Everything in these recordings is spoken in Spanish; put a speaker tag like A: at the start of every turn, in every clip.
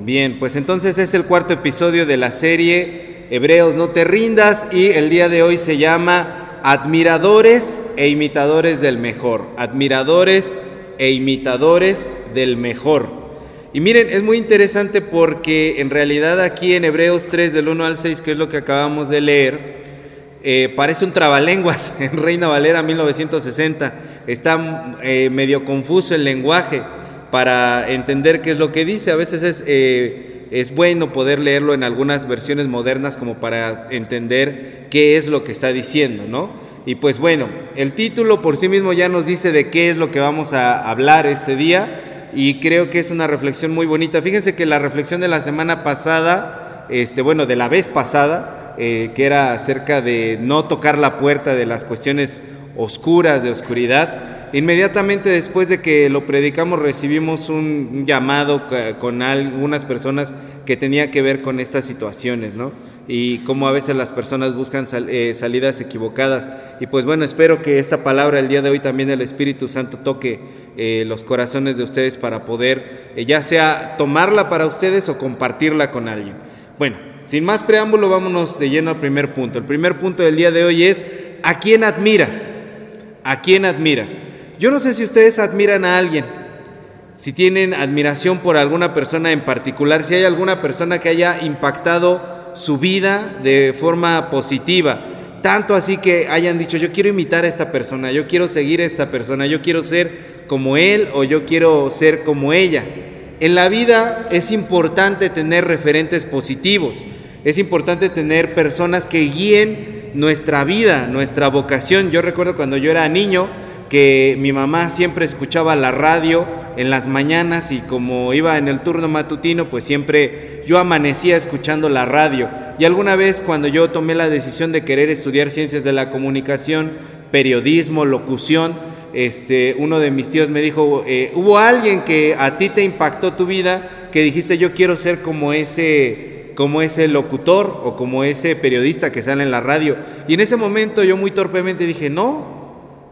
A: Bien, pues entonces es el cuarto episodio de la serie Hebreos no te rindas y el día de hoy se llama Admiradores e imitadores del mejor. Admiradores e imitadores del mejor. Y miren, es muy interesante porque en realidad aquí en Hebreos 3 del 1 al 6, que es lo que acabamos de leer, eh, parece un trabalenguas en Reina Valera 1960. Está eh, medio confuso el lenguaje para entender qué es lo que dice. A veces es, eh, es bueno poder leerlo en algunas versiones modernas como para entender qué es lo que está diciendo, ¿no? Y pues bueno, el título por sí mismo ya nos dice de qué es lo que vamos a hablar este día y creo que es una reflexión muy bonita. Fíjense que la reflexión de la semana pasada, este, bueno, de la vez pasada, eh, que era acerca de no tocar la puerta de las cuestiones oscuras, de oscuridad, Inmediatamente después de que lo predicamos recibimos un llamado con algunas personas que tenía que ver con estas situaciones, ¿no? Y cómo a veces las personas buscan eh, salidas equivocadas. Y pues bueno, espero que esta palabra el día de hoy también el Espíritu Santo toque eh, los corazones de ustedes para poder eh, ya sea tomarla para ustedes o compartirla con alguien. Bueno, sin más preámbulo, vámonos de lleno al primer punto. El primer punto del día de hoy es, ¿a quién admiras? ¿A quién admiras? Yo no sé si ustedes admiran a alguien, si tienen admiración por alguna persona en particular, si hay alguna persona que haya impactado su vida de forma positiva, tanto así que hayan dicho, yo quiero imitar a esta persona, yo quiero seguir a esta persona, yo quiero ser como él o yo quiero ser como ella. En la vida es importante tener referentes positivos, es importante tener personas que guíen nuestra vida, nuestra vocación. Yo recuerdo cuando yo era niño, que mi mamá siempre escuchaba la radio en las mañanas y como iba en el turno matutino, pues siempre yo amanecía escuchando la radio. Y alguna vez cuando yo tomé la decisión de querer estudiar ciencias de la comunicación, periodismo, locución, este, uno de mis tíos me dijo, eh, hubo alguien que a ti te impactó tu vida, que dijiste yo quiero ser como ese, como ese locutor o como ese periodista que sale en la radio. Y en ese momento yo muy torpemente dije, no,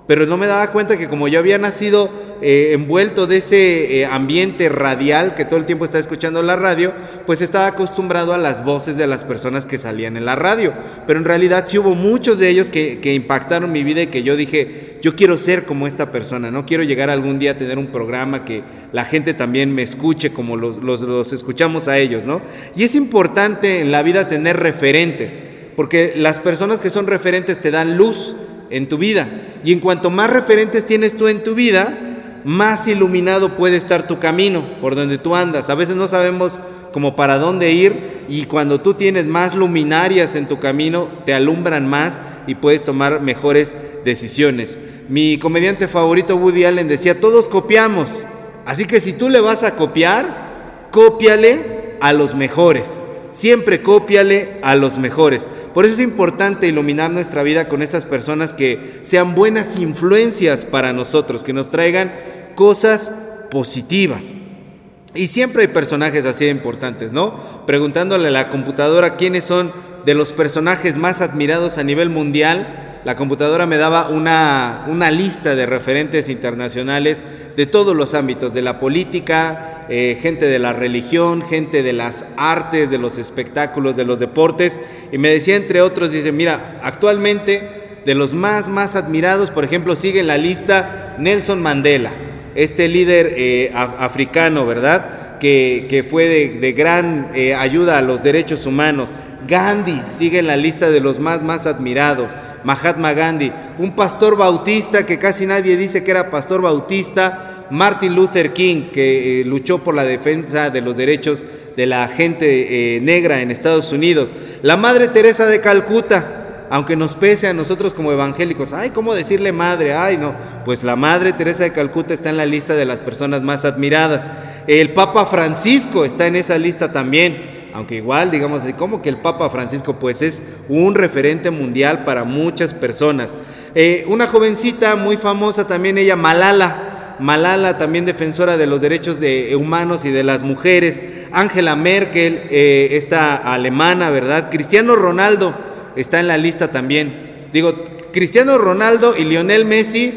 A: pero no me daba cuenta que como yo había nacido eh, envuelto de ese eh, ambiente radial que todo el tiempo estaba escuchando la radio, pues estaba acostumbrado a las voces de las personas que salían en la radio. Pero en realidad sí hubo muchos de ellos que, impactaron mi vida y que yo dije, yo quiero ser como esta persona, no quiero llegar algún día a tener un programa que la gente también me escuche como los, los escuchamos a ellos, ¿no? Y es importante en la vida tener referentes, porque las personas que son referentes te dan luz en tu vida. Y en cuanto más referentes tienes tú en tu vida, más iluminado puede estar tu camino por donde tú andas. A veces no sabemos como para dónde ir y cuando tú tienes más luminarias en tu camino, te alumbran más y puedes tomar mejores decisiones. Mi comediante favorito Woody Allen decía, todos copiamos. Así que si tú le vas a copiar, cópiale a los mejores. Siempre cópiale a los mejores. Por eso es importante iluminar nuestra vida con estas personas que sean buenas influencias para nosotros, que nos traigan cosas positivas. Y siempre hay personajes así importantes, ¿no? Preguntándole a la computadora quiénes son de los personajes más admirados a nivel mundial, la computadora me daba una, una lista de referentes internacionales de todos los ámbitos, de la política, eh, gente de la religión, gente de las artes, de los espectáculos, de los deportes, y me decía entre otros, dice, mira, actualmente de los más, más admirados, por ejemplo, sigue en la lista Nelson Mandela, este líder eh, africano, ¿verdad? Que, fue de, gran eh, ayuda a los derechos humanos. Gandhi sigue en la lista de los más, más admirados. Mahatma Gandhi, un pastor bautista que casi nadie dice que era pastor bautista, Martin Luther King, que eh, luchó por la defensa de los derechos de la gente eh, negra en Estados Unidos, la Madre Teresa de Calcuta, aunque nos pese a nosotros como evangélicos, ay, ¿cómo decirle madre? Ay, no, pues la Madre Teresa de Calcuta está en la lista de las personas más admiradas. El Papa Francisco está en esa lista también aunque igual, digamos como que el Papa Francisco pues es un referente mundial para muchas personas. Eh, una jovencita muy famosa también, ella Malala, Malala también defensora de los derechos de, humanos y de las mujeres, Angela Merkel, eh, esta alemana, ¿verdad? Cristiano Ronaldo está en la lista también. Digo, Cristiano Ronaldo y Lionel Messi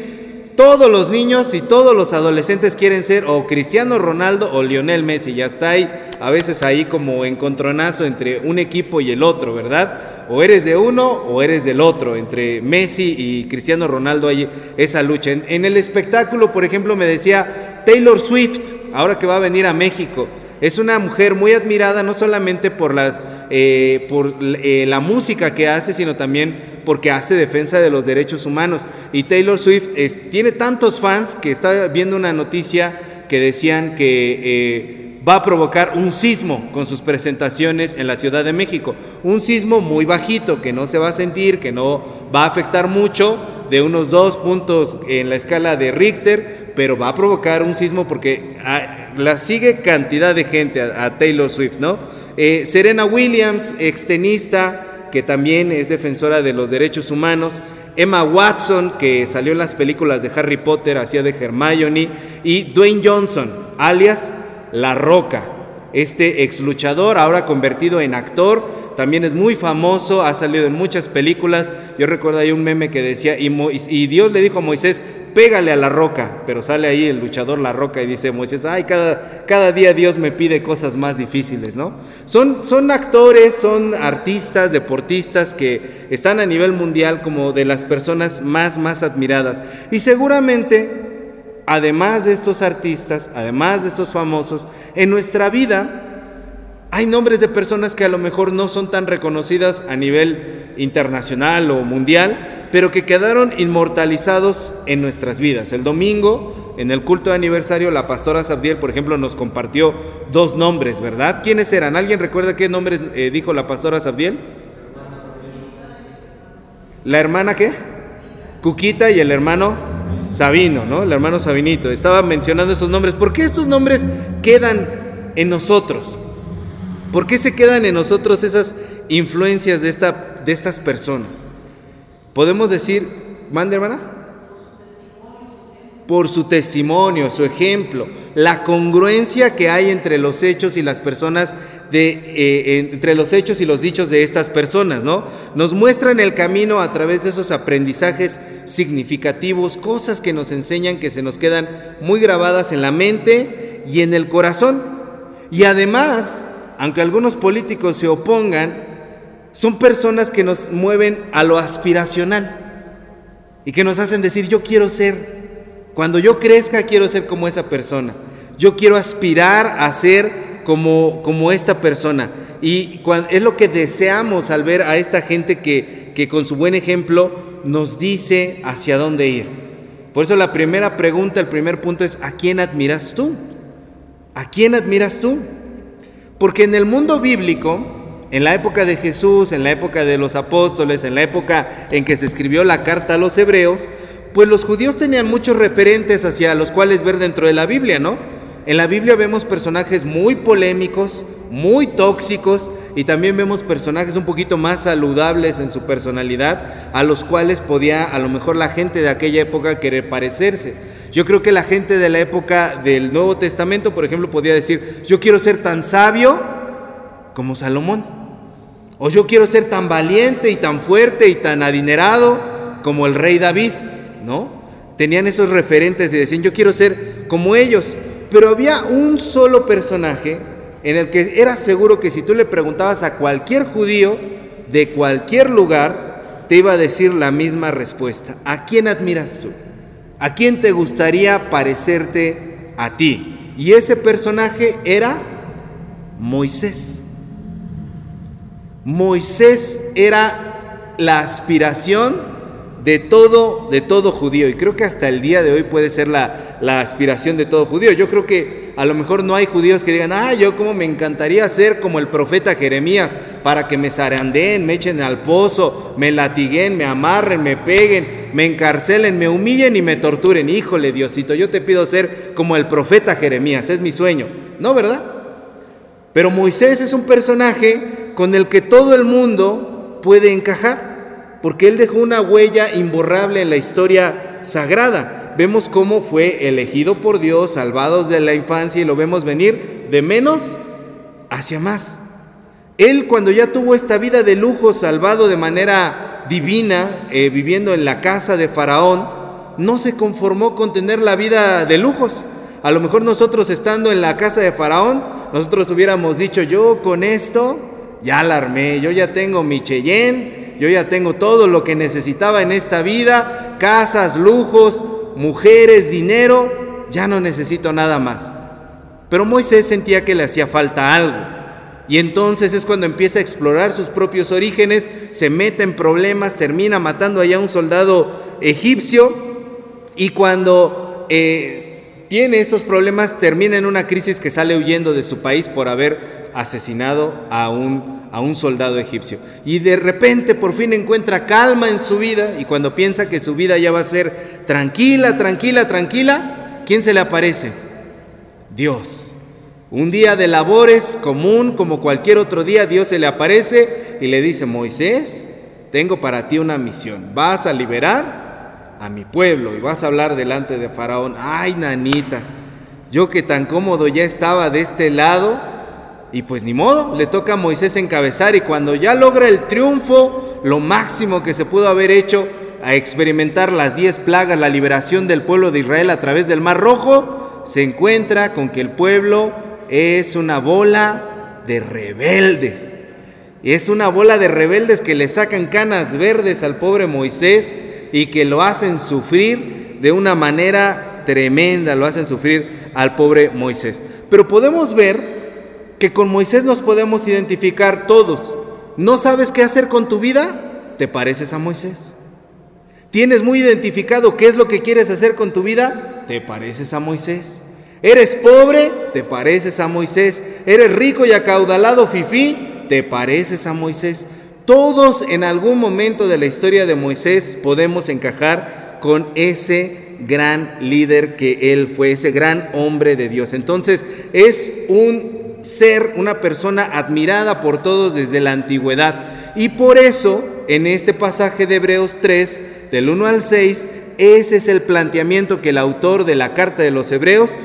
A: todos los niños y todos los adolescentes quieren ser o Cristiano Ronaldo o Lionel Messi, ya está ahí a veces ahí como encontronazo entre un equipo y el otro, ¿verdad? O eres de uno o eres del otro. Entre Messi y Cristiano Ronaldo hay esa lucha. En, el espectáculo, por ejemplo, me decía Taylor Swift, ahora que va a venir a México. Es una mujer muy admirada no solamente por, las, eh, por eh, la música que hace, sino también porque hace defensa de los derechos humanos. Y Taylor Swift tiene tantos fans que estaba viendo una noticia que decían que eh, va a provocar un sismo con sus presentaciones en la Ciudad de México. Un sismo muy bajito, que no se va a sentir, que no va a afectar mucho, de unos dos puntos en la escala de Richter, pero va a provocar un sismo porque ah, la sigue cantidad de gente a, Taylor Swift, ¿no? Eh, Serena Williams, extenista, que también es defensora de los derechos humanos. Emma Watson, que salió en las películas de Harry Potter, hacía de Hermione. Y Dwayne Johnson, alias La Roca, este ex luchador, ahora convertido en actor también es muy famoso, ha salido en muchas películas. Yo recuerdo ahí un meme que decía, y, y, Dios le dijo a Moisés, pégale a la roca, pero sale ahí el luchador la roca y dice Moisés, ay, cada, cada día Dios me pide cosas más difíciles, ¿no? Son, son actores, son artistas, deportistas que están a nivel mundial como de las personas más, más admiradas. Y seguramente, además de estos artistas, además de estos famosos, en nuestra vida, hay nombres de personas que a lo mejor no son tan reconocidas a nivel internacional o mundial, pero que quedaron inmortalizados en nuestras vidas. El domingo, en el culto de aniversario, la pastora Sabdiel, por ejemplo, nos compartió dos nombres, ¿verdad? ¿Quiénes eran? ¿Alguien recuerda qué nombres eh, dijo la pastora Sabdiel? ¿La hermana qué? Cuquita y el hermano Sabino, ¿no? El hermano Sabinito. Estaba mencionando esos nombres. ¿Por qué estos nombres quedan en nosotros? ¿Por qué se quedan en nosotros esas influencias de, esta, de estas personas? Podemos decir, mande hermana, por su testimonio, su ejemplo, la congruencia que hay entre los hechos y las personas, de, eh, entre los hechos y los dichos de estas personas, ¿no? Nos muestran el camino a través de esos aprendizajes significativos, cosas que nos enseñan que se nos quedan muy grabadas en la mente y en el corazón. Y además, aunque algunos políticos se opongan, son personas que nos mueven a lo aspiracional y que nos hacen decir, yo quiero ser, cuando yo crezca quiero ser como esa persona, yo quiero aspirar a ser como, como esta persona. Y es lo que deseamos al ver a esta gente que, que con su buen ejemplo nos dice hacia dónde ir. Por eso la primera pregunta, el primer punto es, ¿a quién admiras tú? ¿A quién admiras tú? Porque en el mundo bíblico, en la época de Jesús, en la época de los apóstoles, en la época en que se escribió la carta a los hebreos, pues los judíos tenían muchos referentes hacia los cuales ver dentro de la Biblia, ¿no? En la Biblia vemos personajes muy polémicos, muy tóxicos y también vemos personajes un poquito más saludables en su personalidad a los cuales podía a lo mejor la gente de aquella época querer parecerse. Yo creo que la gente de la época del Nuevo Testamento, por ejemplo, podía decir, yo quiero ser tan sabio como Salomón. O yo quiero ser tan valiente y tan fuerte y tan adinerado como el rey David, ¿no? Tenían esos referentes y decían, yo quiero ser como ellos. Pero había un solo personaje en el que era seguro que si tú le preguntabas a cualquier judío de cualquier lugar, te iba a decir la misma respuesta. ¿A quién admiras tú? ¿A quién te gustaría parecerte a ti? Y ese personaje era Moisés. Moisés era la aspiración de todo, de todo judío. Y creo que hasta el día de hoy puede ser la, la, aspiración de todo judío. Yo creo que a lo mejor no hay judíos que digan, ah, yo como me encantaría ser como el profeta Jeremías, para que me zarandeen, me echen al pozo, me latiguen, me amarren, me peguen, me encarcelen, me humillen y me torturen. Híjole, Diosito, yo te pido ser como el profeta Jeremías, es mi sueño. ¿No, verdad? Pero Moisés es un personaje con el que todo el mundo puede encajar porque Él dejó una huella imborrable en la historia sagrada. Vemos cómo fue elegido por Dios, salvado de la infancia y lo vemos venir de menos hacia más. Él cuando ya tuvo esta vida de lujo, salvado de manera divina, eh, viviendo en la casa de Faraón, no se conformó con tener la vida de lujos. A lo mejor nosotros estando en la casa de Faraón, Nosotros hubiéramos dicho, yo con esto ya la armé, yo ya tengo mi Cheyenne, yo ya tengo todo lo que necesitaba en esta vida, casas, lujos, mujeres, dinero, ya no necesito nada más. Pero Moisés sentía que le hacía falta algo. Y entonces es cuando empieza a explorar sus propios orígenes, se mete en problemas, termina matando allá a un soldado egipcio y cuando eh, tiene estos problemas termina en una crisis que sale huyendo de su país por haber asesinado a un, a un soldado egipcio. Y de repente por fin encuentra calma en su vida y cuando piensa que su vida ya va a ser tranquila, tranquila, tranquila, ¿quién se le aparece? Dios. Un día de labores común como cualquier otro día, Dios se le aparece y le dice, Moisés, tengo para ti una misión. Vas a liberar a mi pueblo y vas a hablar delante de Faraón. Ay, nanita, yo que tan cómodo ya estaba de este lado, y pues ni modo, le toca a Moisés encabezar y cuando ya logra el triunfo, lo máximo que se pudo haber hecho, a experimentar las diez plagas, la liberación del pueblo de Israel a través del Mar Rojo, se encuentra con que el pueblo es una bola de rebeldes. Es una bola de rebeldes que le sacan canas verdes al pobre Moisés y que lo hacen sufrir de una manera tremenda, lo hacen sufrir al pobre Moisés. Pero podemos ver que con Moisés nos podemos identificar todos. ¿No sabes qué hacer con tu vida? ¿Te pareces a Moisés? ¿Tienes muy identificado qué es lo que quieres hacer con tu vida? ¿Te pareces a Moisés? ¿Eres pobre? ¿Te pareces a Moisés? ¿Eres rico y acaudalado, fifí? ¿Te pareces a Moisés? Todos en algún momento de la historia de Moisés podemos encajar con ese gran líder que él fue, ese gran hombre de Dios. Entonces es un ser una persona admirada por todos desde la antigüedad. Y por eso, en este pasaje de Hebreos 3, del 1 al 6, ese es el planteamiento que el autor de la carta de los Hebreos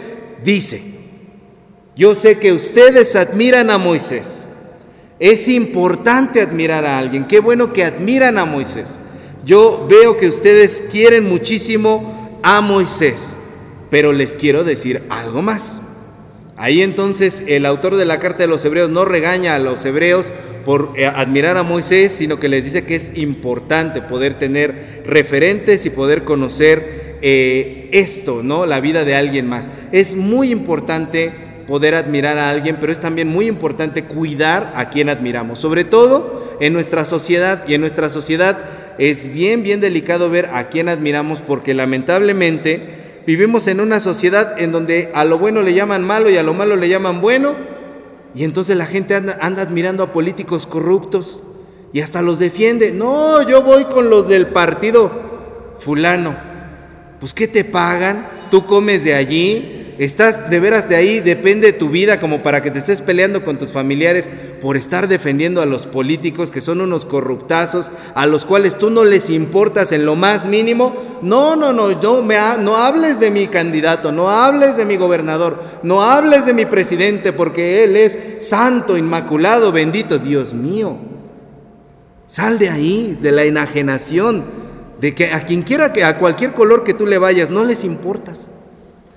A: dice. Yo sé que ustedes admiran a Moisés. Es importante admirar a alguien. Qué bueno que admiran a Moisés. Yo veo que ustedes quieren muchísimo a Moisés, pero les quiero decir algo más. Ahí entonces el autor de la carta de los hebreos no regaña a los hebreos por eh, admirar a Moisés, sino que les dice que es importante poder tener referentes y poder conocer eh, esto, ¿no? La vida de alguien más. Es muy importante poder admirar a alguien, pero es también muy importante cuidar a quien admiramos, sobre todo en nuestra sociedad. Y en nuestra sociedad es bien, bien delicado ver a quién admiramos porque lamentablemente Vivimos en una sociedad en donde a lo bueno le llaman malo y a lo malo le llaman bueno. Y entonces la gente anda, admirando a políticos corruptos y hasta los defiende. No, yo voy con los del partido fulano. Pues ¿qué te pagan? Tú comes de allí, Estás de veras de ahí, depende de tu vida como para que te estés peleando con tus familiares por estar defendiendo a los políticos que son unos corruptazos, a los cuales tú no les importas en lo más mínimo. No, no, no, no, me no hables de mi candidato, no hables de mi gobernador, no hables de mi presidente porque él es santo, inmaculado, bendito, Dios mío. Sal de ahí, de la enajenación, de que a quien quiera que a cualquier color que tú le vayas, no les importas.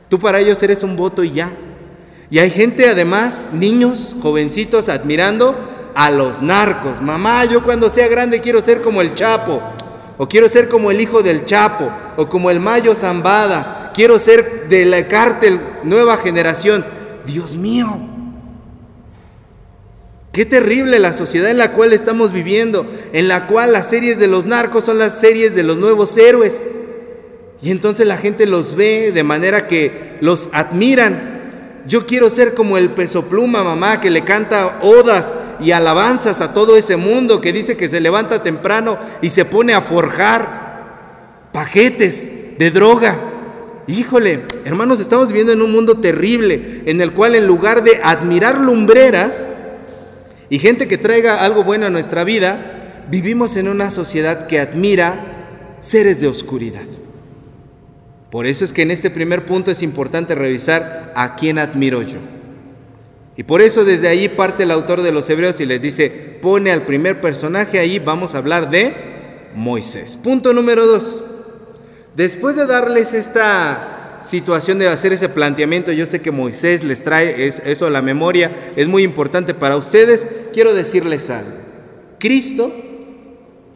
A: Tú para ellos eres un voto y ya. Y hay gente además, niños, jovencitos, admirando a los narcos. Mamá, yo cuando sea grande quiero ser como el Chapo. O quiero ser como el hijo del Chapo. O como el Mayo Zambada. Quiero ser de la cártel nueva generación. Dios mío. Qué terrible la sociedad en la cual estamos viviendo. En la cual las series de los narcos son las series de los nuevos héroes. Y entonces la gente los ve de manera que los admiran. Yo quiero ser como el peso pluma, mamá, que le canta odas y alabanzas a todo ese mundo, que dice que se levanta temprano y se pone a forjar paquetes de droga. Híjole, hermanos, estamos viviendo en un mundo terrible en el cual en lugar de admirar lumbreras y gente que traiga algo bueno a nuestra vida, vivimos en una sociedad que admira seres de oscuridad. Por eso es que en este primer punto es importante revisar a quién admiro yo. Y por eso desde ahí parte el autor de los Hebreos y les dice, pone al primer personaje ahí, vamos a hablar de Moisés. Punto número dos. Después de darles esta situación de hacer ese planteamiento, yo sé que Moisés les trae eso a la memoria, es muy importante para ustedes, quiero decirles algo. Cristo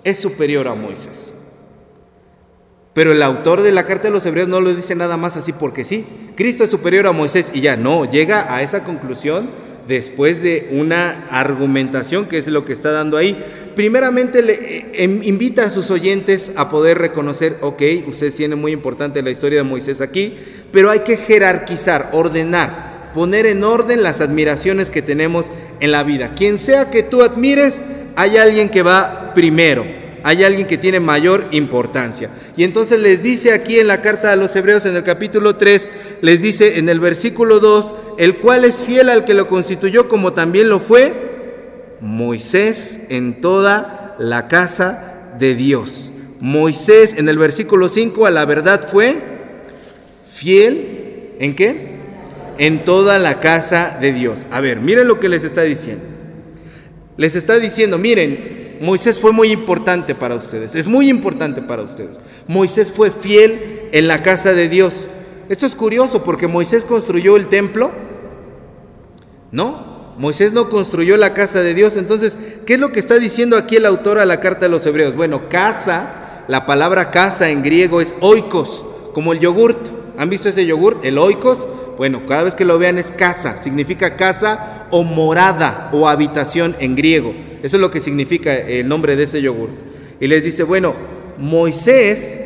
A: es superior a Moisés. Pero el autor de la carta de los hebreos no lo dice nada más así porque sí. Cristo es superior a Moisés y ya no, llega a esa conclusión después de una argumentación que es lo que está dando ahí. Primeramente eh, em, invita a sus oyentes a poder reconocer, ok, ustedes tienen muy importante la historia de Moisés aquí, pero hay que jerarquizar, ordenar, poner en orden las admiraciones que tenemos en la vida. Quien sea que tú admires, hay alguien que va primero hay alguien que tiene mayor importancia. Y entonces les dice aquí en la carta a los hebreos en el capítulo 3, les dice en el versículo 2, el cual es fiel al que lo constituyó como también lo fue Moisés en toda la casa de Dios. Moisés en el versículo 5 a la verdad fue fiel en qué? En toda la casa de Dios. A ver, miren lo que les está diciendo. Les está diciendo, miren, Moisés fue muy importante para ustedes, es muy importante para ustedes. Moisés fue fiel en la casa de Dios. Esto es curioso porque Moisés construyó el templo. No, Moisés no construyó la casa de Dios. Entonces, ¿qué es lo que está diciendo aquí el autor a la carta de los hebreos? Bueno, casa, la palabra casa en griego es oikos, como el yogurt. ¿Han visto ese yogurt? El oikos. Bueno, cada vez que lo vean es casa, significa casa o morada o habitación en griego. Eso es lo que significa el nombre de ese yogurt. Y les dice, bueno, Moisés,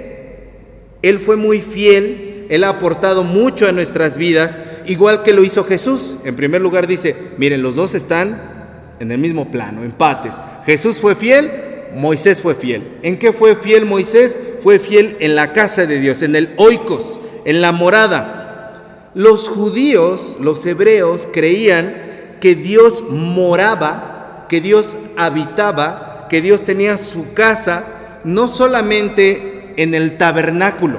A: él fue muy fiel, él ha aportado mucho a nuestras vidas, igual que lo hizo Jesús. En primer lugar dice, miren, los dos están en el mismo plano, empates. Jesús fue fiel, Moisés fue fiel. ¿En qué fue fiel Moisés? Fue fiel en la casa de Dios, en el oikos, en la morada. Los judíos, los hebreos, creían que Dios moraba que Dios habitaba, que Dios tenía su casa, no solamente en el tabernáculo.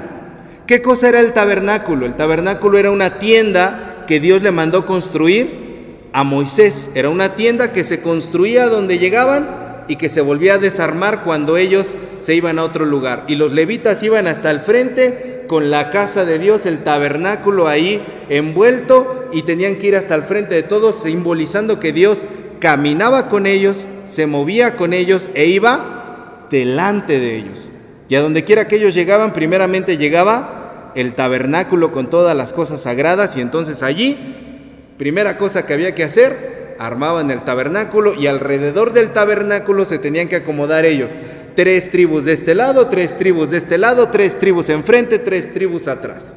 A: ¿Qué cosa era el tabernáculo? El tabernáculo era una tienda que Dios le mandó construir a Moisés. Era una tienda que se construía donde llegaban y que se volvía a desarmar cuando ellos se iban a otro lugar. Y los levitas iban hasta el frente con la casa de Dios, el tabernáculo ahí envuelto y tenían que ir hasta el frente de todos simbolizando que Dios caminaba con ellos, se movía con ellos e iba delante de ellos. Y a donde quiera que ellos llegaban, primeramente llegaba el tabernáculo con todas las cosas sagradas y entonces allí, primera cosa que había que hacer, armaban el tabernáculo y alrededor del tabernáculo se tenían que acomodar ellos. Tres tribus de este lado, tres tribus de este lado, tres tribus enfrente, tres tribus atrás.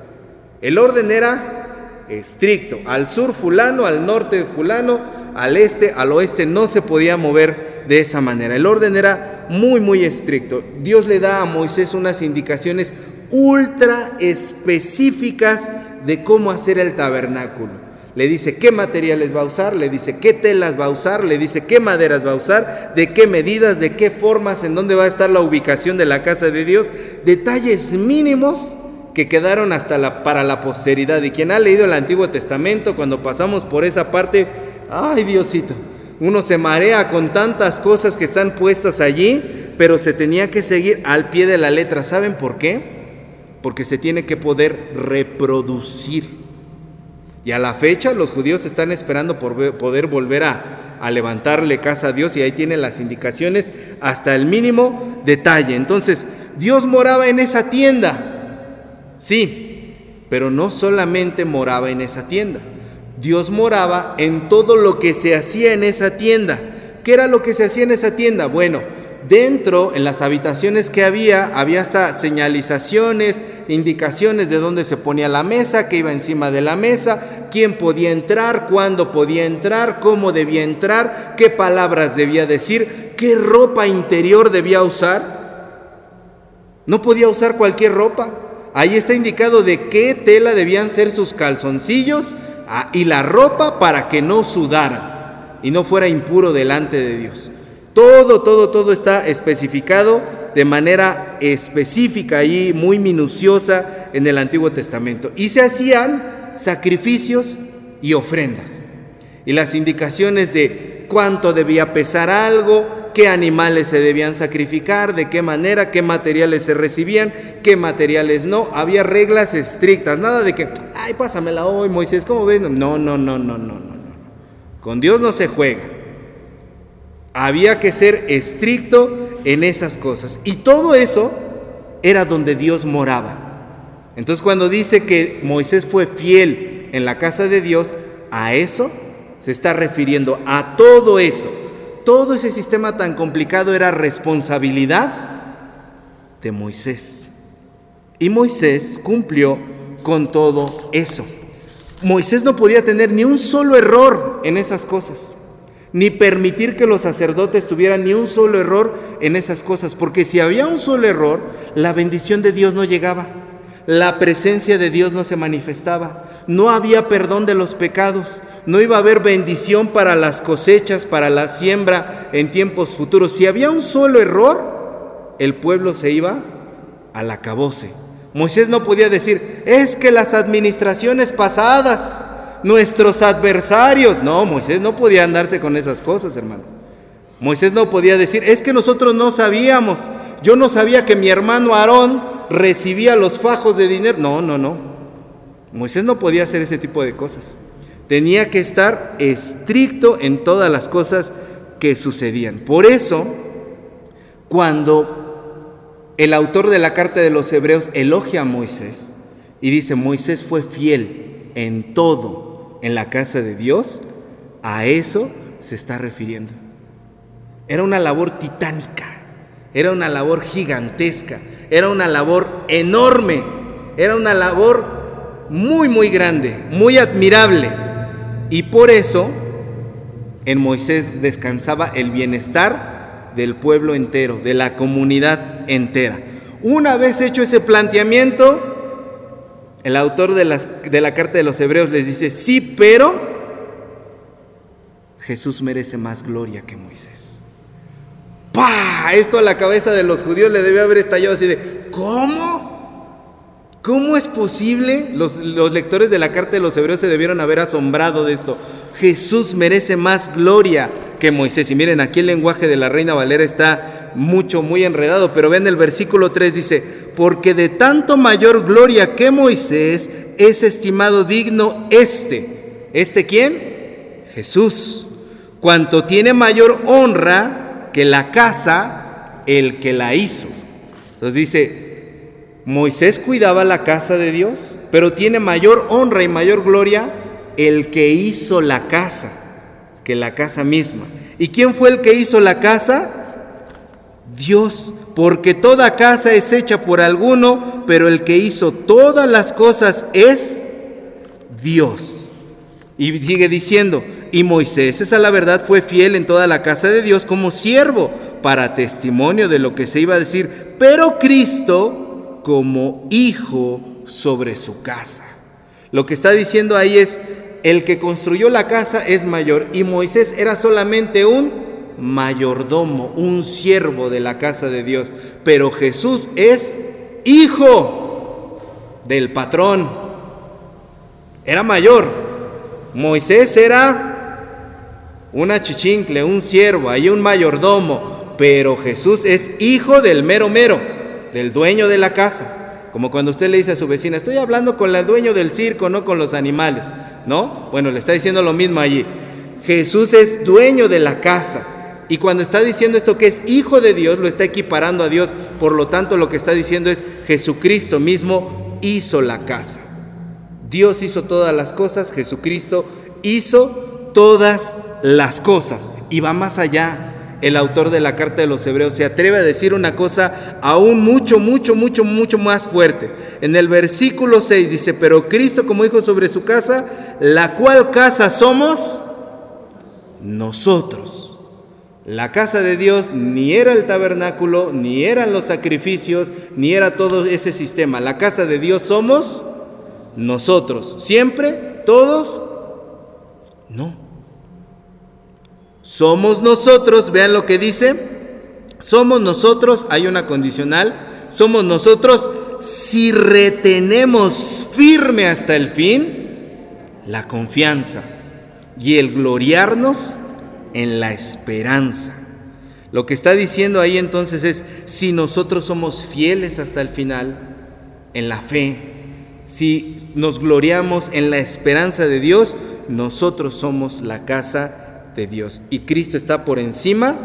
A: El orden era estricto. Al sur fulano, al norte fulano, al este, al oeste, no se podía mover de esa manera. El orden era muy, muy estricto. Dios le da a Moisés unas indicaciones ultra específicas de cómo hacer el tabernáculo. Le dice qué materiales va a usar, le dice qué telas va a usar, le dice qué maderas va a usar, de qué medidas, de qué formas, en dónde va a estar la ubicación de la casa de Dios. Detalles mínimos que quedaron hasta la, para la posteridad. Y quien ha leído el Antiguo Testamento, cuando pasamos por esa parte, Ay, Diosito, uno se marea con tantas cosas que están puestas allí, pero se tenía que seguir al pie de la letra. ¿Saben por qué? Porque se tiene que poder reproducir. Y a la fecha los judíos están esperando por poder volver a, levantarle casa a Dios y ahí tienen las indicaciones hasta el mínimo detalle. Entonces, Dios moraba en esa tienda. Sí, pero no solamente moraba en esa tienda. Dios moraba en todo lo que se hacía en esa tienda. ¿Qué era lo que se hacía en esa tienda? Bueno, dentro, en las habitaciones que había, había hasta señalizaciones, indicaciones de dónde se ponía la mesa, qué iba encima de la mesa, quién podía entrar, cuándo podía entrar, cómo debía entrar, qué palabras debía decir, qué ropa interior debía usar. No podía usar cualquier ropa. Ahí está indicado de qué tela debían ser sus calzoncillos, Ah, y la ropa para que no sudara y no fuera impuro delante de Dios. Todo, todo, todo está especificado de manera específica y muy minuciosa en el Antiguo Testamento. Y se hacían sacrificios y ofrendas. Y las indicaciones de cuánto debía pesar algo, qué animales se debían sacrificar, de qué manera, qué materiales se recibían, qué materiales no. Había reglas estrictas, nada de que, ay, pásamela hoy, Moisés, ¿cómo ves? No, no, no, no, no, no, no. Con Dios no se juega. Había que ser estricto en esas cosas. Y todo eso era donde Dios moraba. Entonces cuando dice que Moisés fue fiel en la casa de Dios, a eso se está refiriendo, a todo eso. Todo ese sistema tan complicado era responsabilidad de Moisés. Y Moisés cumplió con todo eso. Moisés no podía tener ni un solo error en esas cosas, ni permitir que los sacerdotes tuvieran ni un solo error en esas cosas, porque si había un solo error, la bendición de Dios no llegaba la presencia de Dios no se manifestaba, no había perdón de los pecados, no iba a haber bendición para las cosechas, para la siembra en tiempos futuros. Si había un solo error, el pueblo se iba al acabose. Moisés no podía decir, es que las administraciones pasadas, nuestros adversarios, no, Moisés no podía andarse con esas cosas, hermanos. Moisés no podía decir, es que nosotros no sabíamos, yo no sabía que mi hermano Aarón recibía los fajos de dinero. No, no, no. Moisés no podía hacer ese tipo de cosas. Tenía que estar estricto en todas las cosas que sucedían. Por eso, cuando el autor de la carta de los hebreos elogia a Moisés y dice, Moisés fue fiel en todo en la casa de Dios, a eso se está refiriendo. Era una labor titánica, era una labor gigantesca, era una labor enorme, era una labor muy, muy grande, muy admirable. Y por eso en Moisés descansaba el bienestar del pueblo entero, de la comunidad entera. Una vez hecho ese planteamiento, el autor de, de la carta de los hebreos les dice, sí, pero Jesús merece más gloria que Moisés. ¡Pah! Esto a la cabeza de los judíos le debe haber estallado así de, ¿cómo? ¿Cómo es posible? Los, los, lectores de la carta de los hebreos se debieron haber asombrado de esto. Jesús merece más gloria que Moisés. Y miren, aquí el lenguaje de la Reina Valera está mucho, muy enredado, pero ven el versículo 3 dice, porque de tanto mayor gloria que Moisés es estimado digno este. ¿Este quién? Jesús. Cuanto tiene mayor honra que la casa el que la hizo. Entonces dice, Moisés cuidaba la casa de Dios, pero tiene mayor honra y mayor gloria el que hizo la casa que la casa misma. ¿Y quién fue el que hizo la casa? Dios, porque toda casa es hecha por alguno, pero el que hizo todas las cosas es Dios. Y sigue diciendo, y Moisés, esa la verdad, fue fiel en toda la casa de Dios como siervo para testimonio de lo que se iba a decir, pero Cristo como hijo sobre su casa. Lo que está diciendo ahí es, el que construyó la casa es mayor y Moisés era solamente un mayordomo, un siervo de la casa de Dios, pero Jesús es hijo del patrón. Era mayor. Moisés era una chichincle, un siervo, hay un mayordomo, pero Jesús es hijo del mero mero, del dueño de la casa. Como cuando usted le dice a su vecina, estoy hablando con el dueño del circo, no con los animales, ¿no? Bueno, le está diciendo lo mismo allí. Jesús es dueño de la casa. Y cuando está diciendo esto que es hijo de Dios, lo está equiparando a Dios. Por lo tanto, lo que está diciendo es Jesucristo mismo hizo la casa. Dios hizo todas las cosas, Jesucristo hizo todas las cosas. Y va más allá. El autor de la carta de los hebreos se atreve a decir una cosa aún mucho, mucho, mucho, mucho más fuerte. En el versículo 6 dice, pero Cristo como dijo sobre su casa, la cual casa somos nosotros. La casa de Dios ni era el tabernáculo, ni eran los sacrificios, ni era todo ese sistema. La casa de Dios somos nosotros. ¿Siempre? ¿Todos? No. Somos nosotros, vean lo que dice, somos nosotros, hay una condicional, somos nosotros si retenemos firme hasta el fin la confianza y el gloriarnos en la esperanza. Lo que está diciendo ahí entonces es, si nosotros somos fieles hasta el final en la fe, si nos gloriamos en la esperanza de Dios, nosotros somos la casa de Dios. Y Cristo está por encima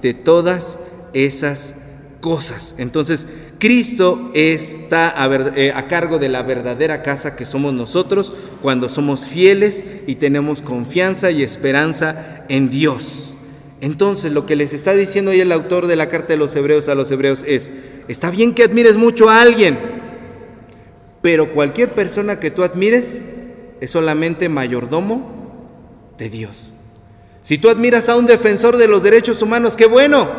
A: de todas esas cosas. Entonces, Cristo está a, eh, a, cargo de la verdadera casa que somos nosotros cuando somos fieles y tenemos confianza y esperanza en Dios. Entonces lo que les está diciendo hoy el autor de la carta de los hebreos a los hebreos es, está bien que admires mucho a alguien, pero cualquier persona que tú admires es solamente mayordomo de Dios. Si tú admiras a un defensor de los derechos humanos, qué bueno,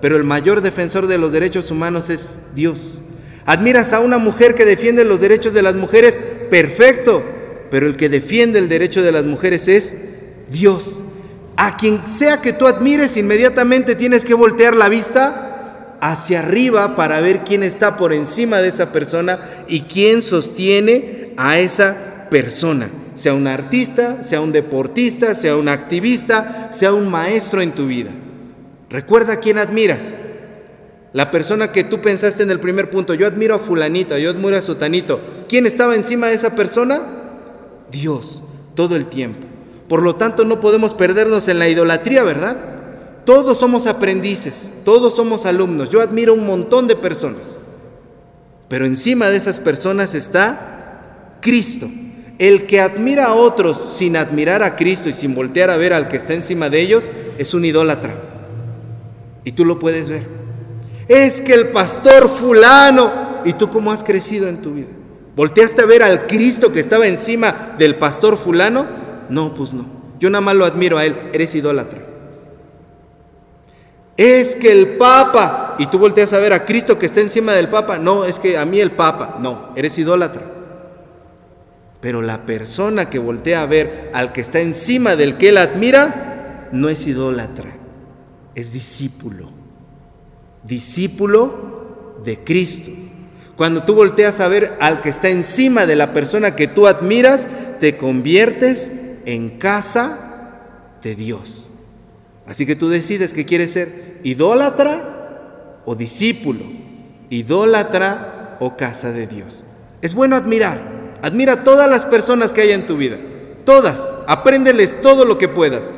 A: pero el mayor defensor de los derechos humanos es Dios. Admiras a una mujer que defiende los derechos de las mujeres, perfecto, pero el que defiende el derecho de las mujeres es Dios. A quien sea que tú admires, inmediatamente tienes que voltear la vista hacia arriba para ver quién está por encima de esa persona y quién sostiene a esa persona. Sea un artista, sea un deportista, sea un activista, sea un maestro en tu vida. Recuerda a quién admiras. La persona que tú pensaste en el primer punto, yo admiro a fulanito, yo admiro a sotanito. ¿Quién estaba encima de esa persona? Dios, todo el tiempo. Por lo tanto, no podemos perdernos en la idolatría, ¿verdad? Todos somos aprendices, todos somos alumnos. Yo admiro un montón de personas. Pero encima de esas personas está Cristo. El que admira a otros sin admirar a Cristo y sin voltear a ver al que está encima de ellos es un idólatra. Y tú lo puedes ver. Es que el pastor fulano, ¿y tú cómo has crecido en tu vida? ¿Volteaste a ver al Cristo que estaba encima del pastor fulano? No, pues no. Yo nada más lo admiro a él. Eres idólatra. Es que el Papa, y tú volteas a ver a Cristo que está encima del Papa. No, es que a mí el Papa. No, eres idólatra. Pero la persona que voltea a ver al que está encima del que él admira, no es idólatra, es discípulo. Discípulo de Cristo. Cuando tú volteas a ver al que está encima de la persona que tú admiras, te conviertes en casa de Dios. Así que tú decides que quieres ser idólatra o discípulo, idólatra o casa de Dios. Es bueno admirar, admira todas las personas que hay en tu vida, todas, apréndeles todo lo que puedas,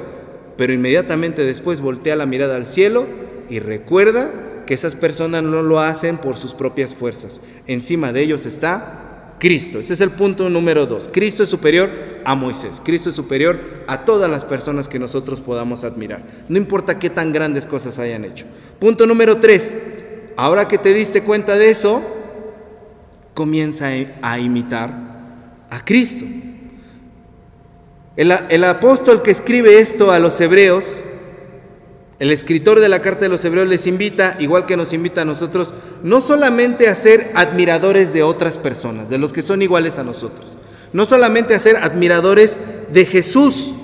A: pero inmediatamente después voltea la mirada al cielo y recuerda que esas personas no lo hacen por sus propias fuerzas. Encima de ellos está Cristo. Ese es el punto número dos. Cristo es superior a Moisés. Cristo es superior a todas las personas que nosotros podamos admirar. No importa qué tan grandes cosas hayan hecho. Punto número tres. Ahora que te diste cuenta de eso, comienza a imitar a Cristo. El, el apóstol que escribe esto a los hebreos el escritor de la carta de los hebreos les invita, igual que nos invita a nosotros, no solamente a ser admiradores de otras personas, de los que son iguales a nosotros, no solamente a ser admiradores de Jesús,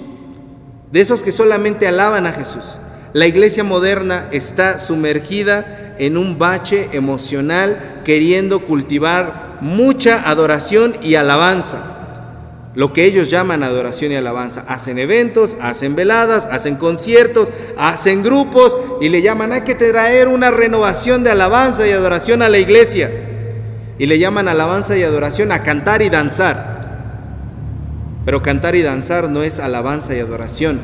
A: de esos que solamente alaban a Jesús. La iglesia moderna está sumergida en un bache emocional queriendo cultivar mucha adoración y alabanza lo que ellos llaman adoración y alabanza. Hacen eventos, hacen veladas, hacen conciertos, hacen grupos y le llaman, hay que traer una renovación de alabanza y adoración a la iglesia. Y le llaman alabanza y adoración a cantar y danzar. Pero cantar y danzar no es alabanza y adoración.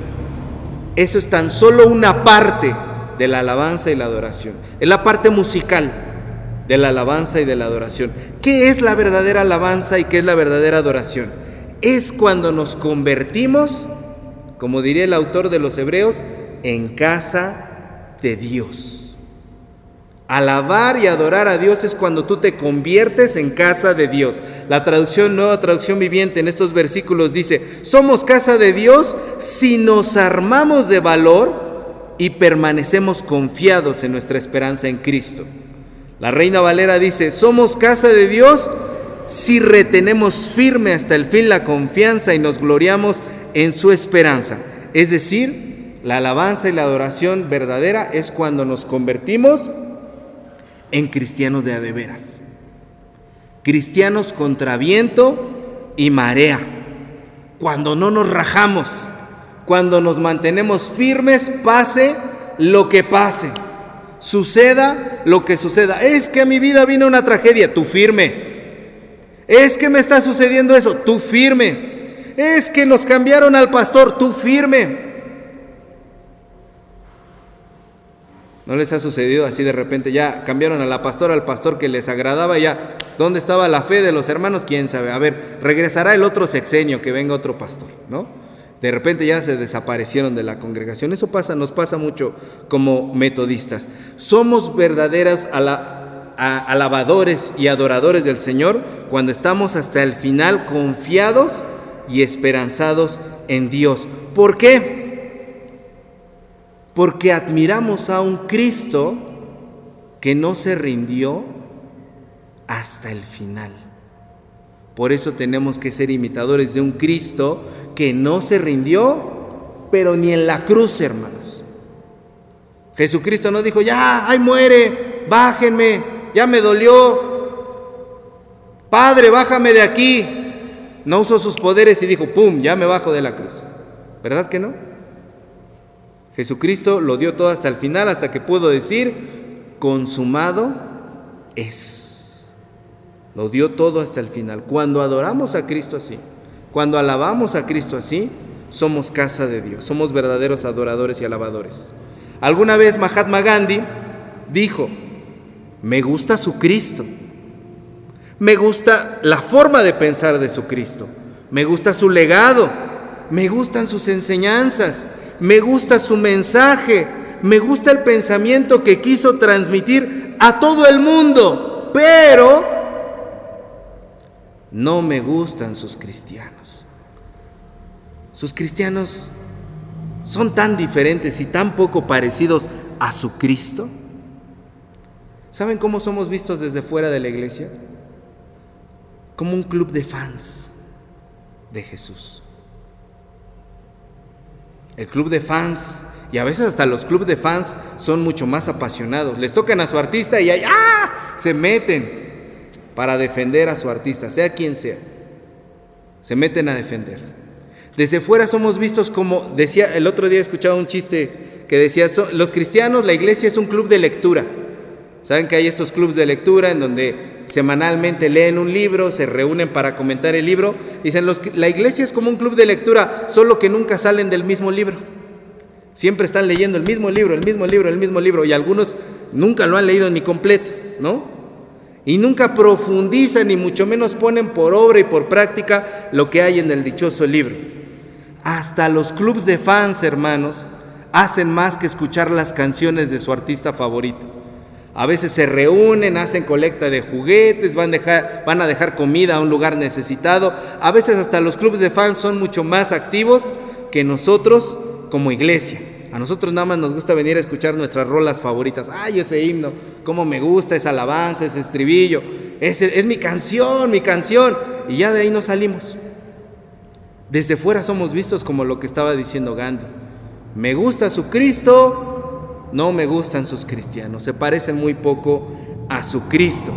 A: Eso es tan solo una parte de la alabanza y la adoración. Es la parte musical de la alabanza y de la adoración. ¿Qué es la verdadera alabanza y qué es la verdadera adoración? es cuando nos convertimos, como diría el autor de los Hebreos, en casa de Dios. Alabar y adorar a Dios es cuando tú te conviertes en casa de Dios. La traducción, nueva traducción viviente en estos versículos dice, somos casa de Dios si nos armamos de valor y permanecemos confiados en nuestra esperanza en Cristo. La Reina Valera dice, somos casa de Dios si retenemos firme hasta el fin la confianza y nos gloriamos en su esperanza. Es decir, la alabanza y la adoración verdadera es cuando nos convertimos en cristianos de adeveras. Cristianos contra viento y marea. Cuando no nos rajamos, cuando nos mantenemos firmes, pase lo que pase. Suceda lo que suceda. Es que a mi vida vino una tragedia, tú firme. Es que me está sucediendo eso, tú firme. Es que nos cambiaron al pastor, tú firme. ¿No les ha sucedido así de repente? Ya cambiaron a la pastora, al pastor que les agradaba, ya. ¿Dónde estaba la fe de los hermanos? ¿Quién sabe? A ver, regresará el otro sexenio, que venga otro pastor, ¿no? De repente ya se desaparecieron de la congregación. Eso pasa, nos pasa mucho como metodistas. Somos verdaderas alabadores y adoradores del Señor cuando estamos hasta el final confiados y esperanzados en Dios. ¿Por qué? porque admiramos a un Cristo que no se rindió hasta el final. Por eso tenemos que ser imitadores de un Cristo que no se rindió, pero ni en la cruz, hermanos. Jesucristo no dijo, ya, ay muere, bájenme, ya me dolió. Padre, bájame de aquí. No usó sus poderes y dijo, pum, ya me bajo de la cruz. ¿Verdad que no? Jesucristo lo dio todo hasta el final, hasta que pudo decir, consumado es. Lo dio todo hasta el final. Cuando adoramos a Cristo así, cuando alabamos a Cristo así, somos casa de Dios, somos verdaderos adoradores y alabadores. Alguna vez Mahatma Gandhi dijo, me gusta su Cristo, me gusta la forma de pensar de su Cristo, me gusta su legado, me gustan sus enseñanzas, me gusta su mensaje, me gusta el pensamiento que quiso transmitir a todo el mundo, pero no me gustan sus cristianos. Sus cristianos son tan diferentes y tan poco parecidos a su Cristo. ¿Saben cómo somos vistos desde fuera de la iglesia? Como un club de fans de Jesús el club de fans, y a veces hasta los clubes de fans son mucho más apasionados. Les tocan a su artista y ahí ¡ah! se meten para defender a su artista, sea quien sea. Se meten a defender. Desde fuera somos vistos como, decía, el otro día escuchaba un chiste que decía, los cristianos, la iglesia es un club de lectura. Saben que hay estos clubes de lectura en donde semanalmente leen un libro, se reúnen para comentar el libro. Dicen, los, la iglesia es como un club de lectura, solo que nunca salen del mismo libro. Siempre están leyendo el mismo libro, el mismo libro, el mismo libro. Y algunos nunca lo han leído ni completo, ¿no? Y nunca profundizan, ni mucho menos ponen por obra y por práctica lo que hay en el dichoso libro. Hasta los clubes de fans, hermanos, hacen más que escuchar las canciones de su artista favorito. A veces se reúnen, hacen colecta de juguetes, van, van, a dejar comida a un lugar necesitado. A veces hasta los clubes de fans son mucho más activos que nosotros como iglesia. A nosotros nada más nos gusta venir a escuchar nuestras rolas favoritas. Ay, ese himno, cómo me gusta, esa alabanza, ese estribillo. Es, es mi canción, mi canción. Y ya de ahí nos salimos. Desde fuera somos vistos como lo que estaba diciendo Gandhi. Me gusta su Cristo, no me gustan sus cristianos, se parecen muy poco a su Cristo.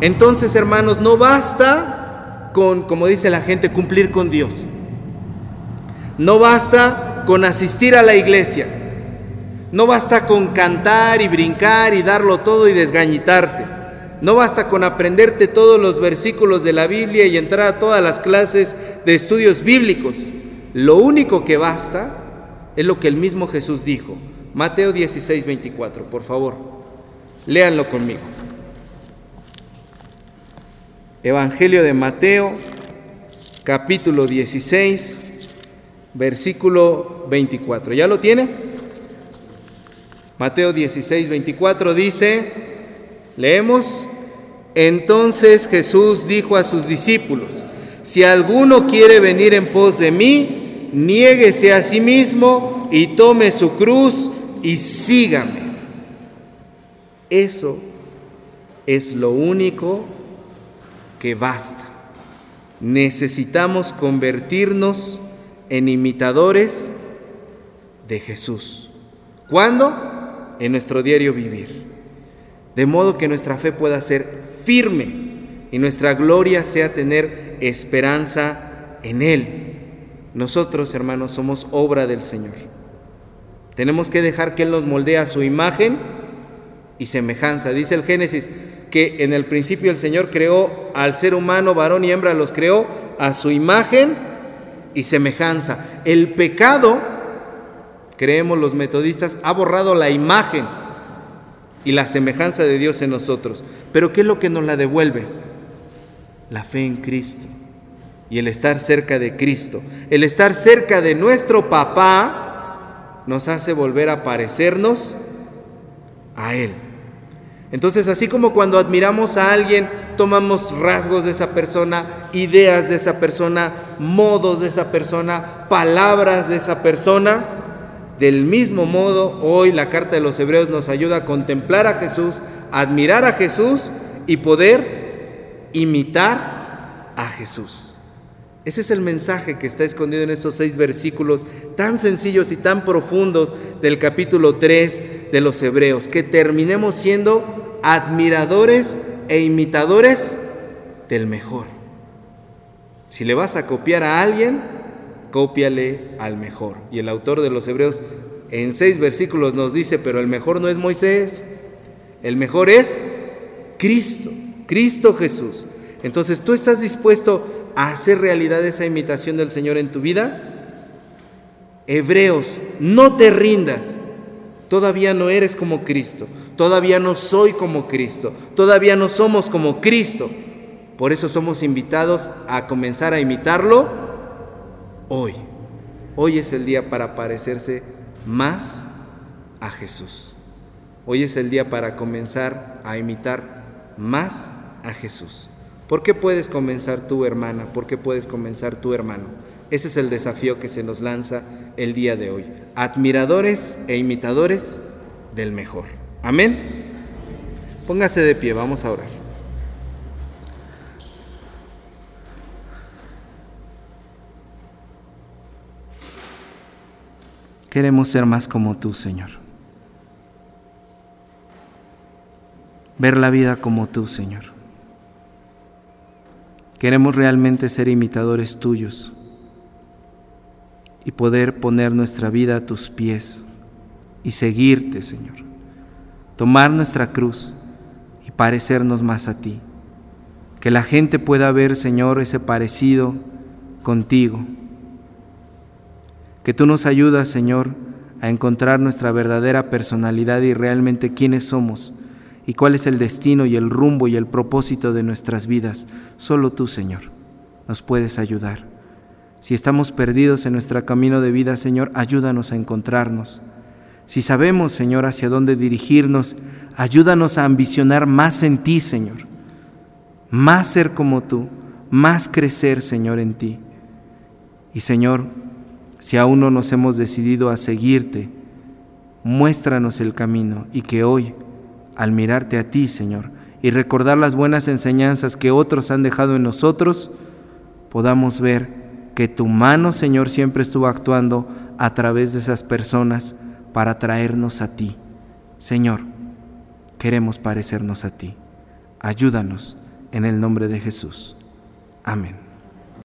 A: Entonces, hermanos, no basta con, como dice la gente, cumplir con Dios. No basta con asistir a la iglesia. No basta con cantar y brincar y darlo todo y desgañitarte. No basta con aprenderte todos los versículos de la Biblia y entrar a todas las clases de estudios bíblicos. Lo único que basta es lo que el mismo Jesús dijo. Mateo 16, 24, por favor, léanlo conmigo. Evangelio de Mateo, capítulo 16, versículo 24. ¿Ya lo tiene? Mateo 16, 24 dice, leemos, entonces Jesús dijo a sus discípulos, si alguno quiere venir en pos de mí, niéguese a sí mismo y tome su cruz y sígame. Eso es lo único que basta. Necesitamos convertirnos en imitadores de Jesús. ¿Cuándo? En nuestro diario vivir. De modo que nuestra fe pueda ser firme y nuestra gloria sea tener esperanza en Él. Nosotros, hermanos, somos obra del Señor. Tenemos que dejar que Él nos moldee a su imagen y semejanza. Dice el Génesis que en el principio el Señor creó al ser humano, varón y hembra, los creó a su imagen y semejanza. El pecado, creemos los metodistas, ha borrado la imagen y la semejanza de Dios en nosotros. Pero ¿qué es lo que nos la devuelve? La fe en Cristo y el estar cerca de Cristo. El estar cerca de nuestro papá nos hace volver a parecernos a Él. Entonces, así como cuando admiramos a alguien, tomamos rasgos de esa persona, ideas de esa persona, modos de esa persona, palabras de esa persona, del mismo modo, hoy la carta de los Hebreos nos ayuda a contemplar a Jesús, admirar a Jesús y poder imitar a Jesús. Ese es el mensaje que está escondido en estos seis versículos tan sencillos y tan profundos del capítulo 3 de los Hebreos, que terminemos siendo admiradores e imitadores del mejor. Si le vas a copiar a alguien, cópiale al mejor. Y el autor de los Hebreos en seis versículos nos dice, pero el mejor no es Moisés, el mejor es Cristo, Cristo Jesús. Entonces tú estás dispuesto a hacer realidad esa imitación del Señor en tu vida? Hebreos, no te rindas. Todavía no eres como Cristo. Todavía no soy como Cristo. Todavía no somos como Cristo. Por eso somos invitados a comenzar a imitarlo hoy. Hoy es el día para parecerse más a Jesús. Hoy es el día para comenzar a imitar más a Jesús. ¿Por qué puedes comenzar tu hermana? ¿Por qué puedes comenzar tu hermano? Ese es el desafío que se nos lanza el día de hoy. Admiradores e imitadores del mejor. Amén. Póngase de pie, vamos a orar. Queremos ser más como tú, Señor. Ver la vida como tú, Señor. Queremos realmente ser imitadores tuyos y poder poner nuestra vida a tus pies y seguirte, Señor. Tomar nuestra cruz y parecernos más a ti. Que la gente pueda ver, Señor, ese parecido contigo. Que tú nos ayudas, Señor, a encontrar nuestra verdadera personalidad y realmente quiénes somos y cuál es el destino y el rumbo y el propósito de nuestras vidas. Solo tú, Señor, nos puedes ayudar. Si estamos perdidos en nuestro camino de vida, Señor, ayúdanos a encontrarnos. Si sabemos, Señor, hacia dónde dirigirnos, ayúdanos a ambicionar más en ti, Señor. Más ser como tú, más crecer, Señor, en ti. Y, Señor, si aún no nos hemos decidido a seguirte, muéstranos el camino y que hoy al mirarte a ti, Señor, y recordar las buenas enseñanzas que otros han dejado en nosotros, podamos ver que tu mano, Señor, siempre estuvo actuando a través de esas personas para traernos a ti. Señor, queremos parecernos a ti. Ayúdanos en el nombre de Jesús. Amén.